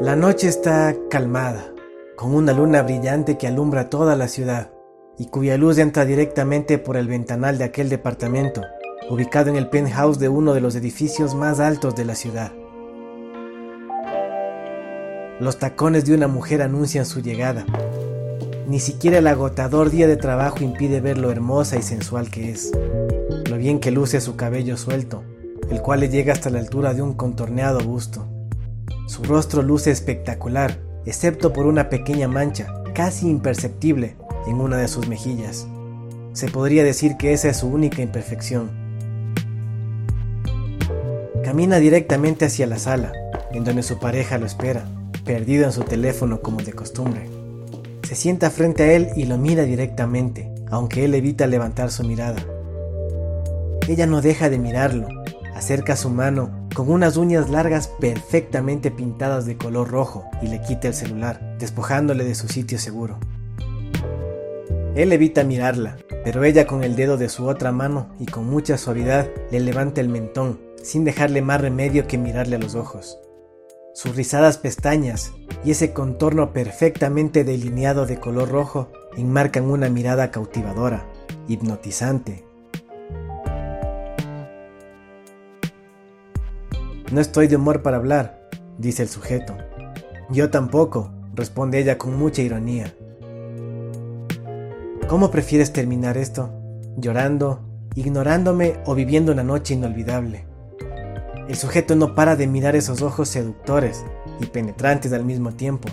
La noche está calmada, con una luna brillante que alumbra toda la ciudad y cuya luz entra directamente por el ventanal de aquel departamento, ubicado en el penthouse de uno de los edificios más altos de la ciudad. Los tacones de una mujer anuncian su llegada. Ni siquiera el agotador día de trabajo impide ver lo hermosa y sensual que es, lo bien que luce su cabello suelto, el cual le llega hasta la altura de un contorneado busto. Su rostro luce espectacular, excepto por una pequeña mancha, casi imperceptible, en una de sus mejillas. Se podría decir que esa es su única imperfección. Camina directamente hacia la sala, en donde su pareja lo espera, perdido en su teléfono como de costumbre. Se sienta frente a él y lo mira directamente, aunque él evita levantar su mirada. Ella no deja de mirarlo, acerca su mano con unas uñas largas perfectamente pintadas de color rojo y le quita el celular, despojándole de su sitio seguro. Él evita mirarla, pero ella con el dedo de su otra mano y con mucha suavidad le levanta el mentón, sin dejarle más remedio que mirarle a los ojos. Sus rizadas pestañas y ese contorno perfectamente delineado de color rojo enmarcan una mirada cautivadora, hipnotizante. No estoy de humor para hablar, dice el sujeto. Yo tampoco, responde ella con mucha ironía. ¿Cómo prefieres terminar esto? ¿Llorando, ignorándome o viviendo una noche inolvidable? El sujeto no para de mirar esos ojos seductores y penetrantes al mismo tiempo,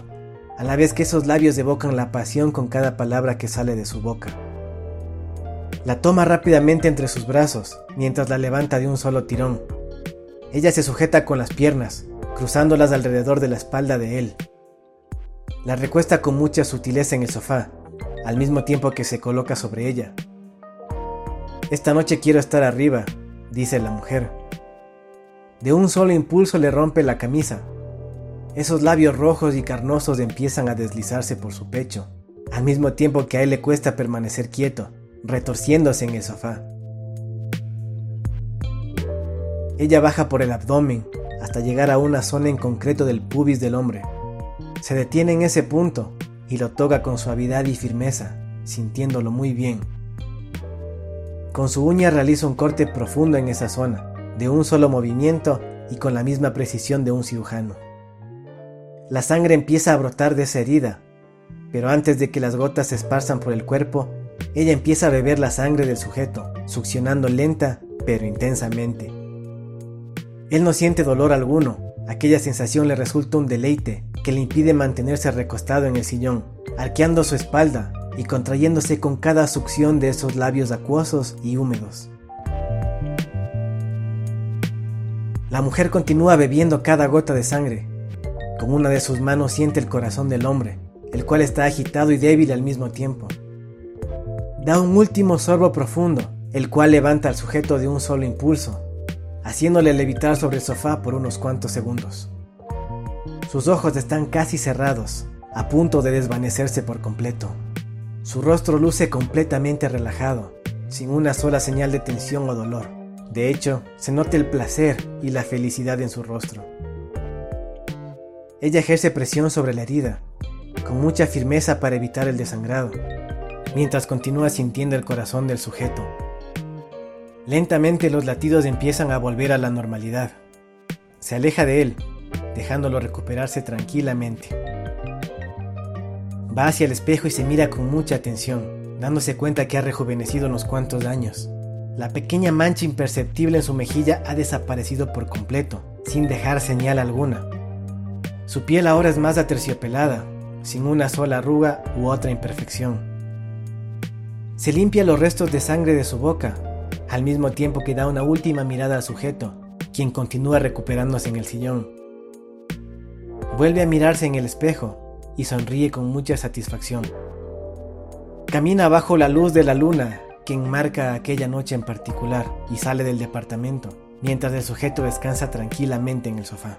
a la vez que esos labios evocan la pasión con cada palabra que sale de su boca. La toma rápidamente entre sus brazos, mientras la levanta de un solo tirón. Ella se sujeta con las piernas, cruzándolas alrededor de la espalda de él. La recuesta con mucha sutileza en el sofá, al mismo tiempo que se coloca sobre ella. Esta noche quiero estar arriba, dice la mujer. De un solo impulso le rompe la camisa. Esos labios rojos y carnosos empiezan a deslizarse por su pecho, al mismo tiempo que a él le cuesta permanecer quieto, retorciéndose en el sofá. Ella baja por el abdomen hasta llegar a una zona en concreto del pubis del hombre. Se detiene en ese punto y lo toca con suavidad y firmeza, sintiéndolo muy bien. Con su uña realiza un corte profundo en esa zona, de un solo movimiento y con la misma precisión de un cirujano. La sangre empieza a brotar de esa herida, pero antes de que las gotas se esparzan por el cuerpo, ella empieza a beber la sangre del sujeto, succionando lenta pero intensamente. Él no siente dolor alguno, aquella sensación le resulta un deleite que le impide mantenerse recostado en el sillón, arqueando su espalda y contrayéndose con cada succión de esos labios acuosos y húmedos. La mujer continúa bebiendo cada gota de sangre. Con una de sus manos siente el corazón del hombre, el cual está agitado y débil al mismo tiempo. Da un último sorbo profundo, el cual levanta al sujeto de un solo impulso, haciéndole levitar sobre el sofá por unos cuantos segundos. Sus ojos están casi cerrados, a punto de desvanecerse por completo. Su rostro luce completamente relajado, sin una sola señal de tensión o dolor. De hecho, se nota el placer y la felicidad en su rostro. Ella ejerce presión sobre la herida, con mucha firmeza para evitar el desangrado, mientras continúa sintiendo el corazón del sujeto. Lentamente los latidos empiezan a volver a la normalidad. Se aleja de él dejándolo recuperarse tranquilamente. Va hacia el espejo y se mira con mucha atención, dándose cuenta que ha rejuvenecido unos cuantos años. La pequeña mancha imperceptible en su mejilla ha desaparecido por completo, sin dejar señal alguna. Su piel ahora es más aterciopelada, sin una sola arruga u otra imperfección. Se limpia los restos de sangre de su boca, al mismo tiempo que da una última mirada al sujeto, quien continúa recuperándose en el sillón. Vuelve a mirarse en el espejo y sonríe con mucha satisfacción. Camina bajo la luz de la luna que enmarca aquella noche en particular y sale del departamento, mientras el sujeto descansa tranquilamente en el sofá.